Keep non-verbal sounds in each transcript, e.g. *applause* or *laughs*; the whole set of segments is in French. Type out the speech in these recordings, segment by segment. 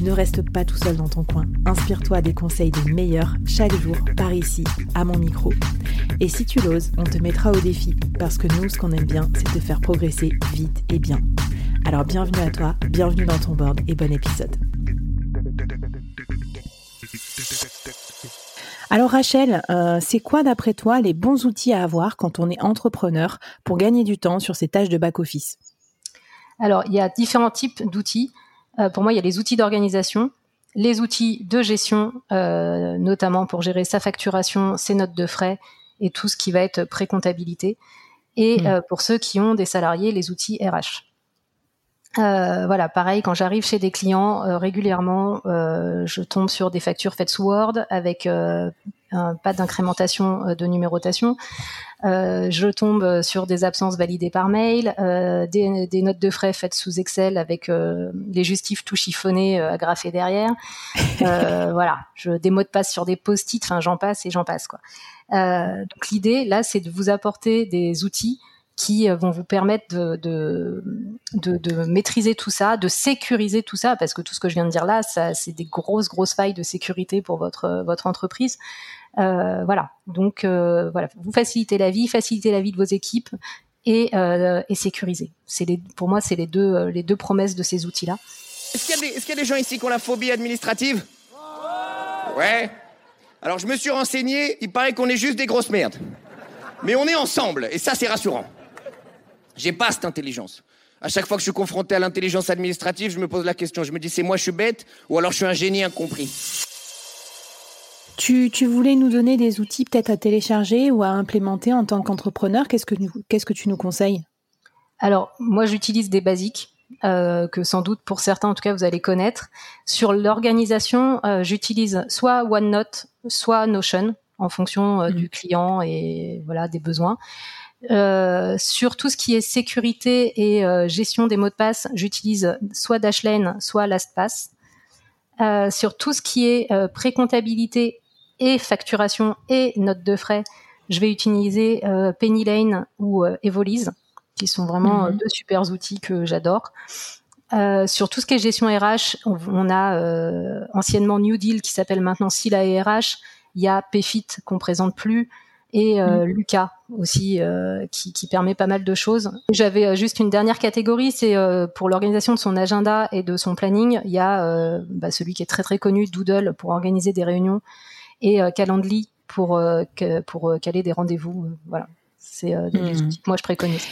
Ne reste pas tout seul dans ton coin. Inspire-toi des conseils des meilleurs chaque jour par ici, à mon micro. Et si tu l'oses, on te mettra au défi parce que nous, ce qu'on aime bien, c'est te faire progresser vite et bien. Alors bienvenue à toi, bienvenue dans ton board et bon épisode. Alors Rachel, euh, c'est quoi d'après toi les bons outils à avoir quand on est entrepreneur pour gagner du temps sur ces tâches de back-office? Alors il y a différents types d'outils. Euh, pour moi, il y a les outils d'organisation, les outils de gestion, euh, notamment pour gérer sa facturation, ses notes de frais et tout ce qui va être pré-comptabilité. Et mmh. euh, pour ceux qui ont des salariés, les outils RH. Euh, voilà, pareil, quand j'arrive chez des clients, euh, régulièrement, euh, je tombe sur des factures faites sous Word avec un, pas d'incrémentation de numérotation. je tombe sur des absences validées par mail, des, des, notes de frais faites sous Excel avec les justifs tout chiffonnés agrafés derrière. *laughs* voilà, je, des mots de passe sur des post-it, enfin j'en passe et j'en passe quoi. donc l'idée là, c'est de vous apporter des outils qui euh, vont vous permettre de, maîtriser tout ça, de sécuriser tout ça, parce que tout ce que je viens de dire là, c'est des grosses, grosses failles de sécurité pour votre, votre entreprise. Euh, voilà, donc euh, voilà, vous facilitez la vie, facilitez la vie de vos équipes et, euh, les, pour moi, c'est les deux, euh, promesses de ces outils-là. Est-ce qu'il y, a des gens ici qui ont la phobie administrative? Ouais. Alors je me suis renseigné, il paraît qu'on est juste des grosses merdes. Mais on est ensemble, et ça c'est rassurant. J'ai pas cette intelligence. À chaque fois que je suis confronté à l'intelligence administrative, je me pose la question. Je me dis, c'est moi je suis bête ou alors je suis un génie incompris. Tu, tu voulais nous donner des outils peut-être à télécharger ou à implémenter en tant qu'entrepreneur. Qu'est-ce que, qu'est-ce que tu nous conseilles? Alors, moi, j'utilise des basiques. Euh, que sans doute pour certains en tout cas vous allez connaître. Sur l'organisation, euh, j'utilise soit OneNote, soit Notion en fonction euh, mmh. du client et voilà des besoins. Euh, sur tout ce qui est sécurité et euh, gestion des mots de passe, j'utilise soit Dashlane, soit LastPass. Euh, sur tout ce qui est pré-comptabilité et facturation et notes de frais, je vais utiliser Pennylane ou Evolise, qui sont vraiment mhm. deux super outils que j'adore. sur tout ce qui est gestion RH, on, on a anciennement New Deal qui s'appelle maintenant Sila et RH. Il y a PFIT qu'on présente plus et euh, mm. Lucas aussi euh, qui, qui, permet pas mal de choses. J'avais euh, juste une dernière catégorie, c'est pour l'organisation de son agenda et de son planning. Il y a bah, celui qui est très très connu, Doodle pour organiser des réunions et Calendly pour pour caler des rendez-vous. voilà, c'est mm. outils que moi je préconise.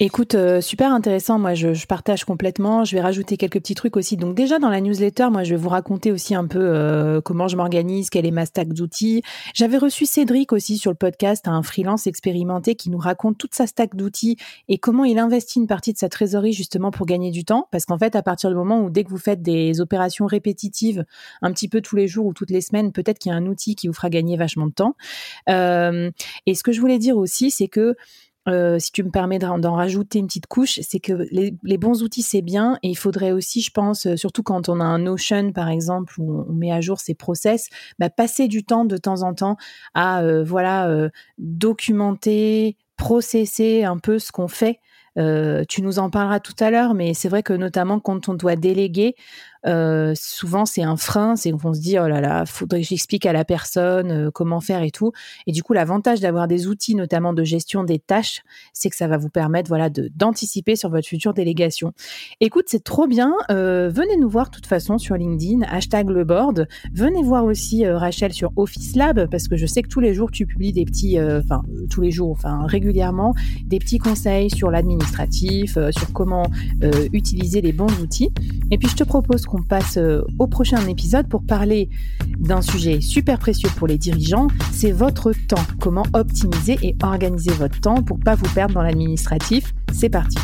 Écoute, euh, super intéressant. Moi, je, partage complètement. Je vais rajouter quelques petits trucs aussi. Donc déjà dans la newsletter, moi, je vais vous raconter aussi un peu euh, comment je m'organise, quelle est ma stack d'outils. J'avais reçu Cédric aussi sur le podcast, un freelance expérimenté qui nous raconte toute sa stack d'outils et comment il investit une partie de sa trésorerie justement pour gagner du temps. Parce qu'en fait, à partir du moment où dès que vous faites des opérations répétitives, un petit peu tous les jours ou toutes les semaines, peut-être qu'il y a un outil qui vous fera gagner vachement de temps. Euh, et ce que je voulais dire aussi, c'est que euh, si tu me permets d'en rajouter une petite couche, c'est que les, bons outils, c'est bien. Et il faudrait aussi, je pense, euh, surtout quand on a un Notion, par exemple, où on met à jour ses process, bah, passer du temps de temps en temps à euh, voilà euh, documenter, processer un peu ce qu'on fait. Tu nous en parleras tout à l'heure, mais c'est vrai que notamment quand on doit déléguer, euh, souvent c'est un frein, c'est qu'on se dit oh là là, faudrait que j'explique à la personne euh, comment faire et tout. Et du coup, l'avantage d'avoir des outils, notamment de gestion des tâches, c'est que ça va vous permettre voilà de d'anticiper sur votre future délégation. Écoute, c'est trop bien. Euh, venez nous voir de toute façon sur LinkedIn, hashtag le board. Venez voir aussi Rachel sur Office Lab parce que je sais que tous les jours tu publies des petits, enfin tous les jours, enfin régulièrement, des petits conseils sur l'administration administratif, sur comment utiliser les bons outils. Et puis je te propose qu'on passe au prochain épisode pour parler d'un sujet super précieux pour les dirigeants, c'est votre temps. Comment optimiser et organiser votre temps pour pas vous perdre dans l'administratif? C'est parti.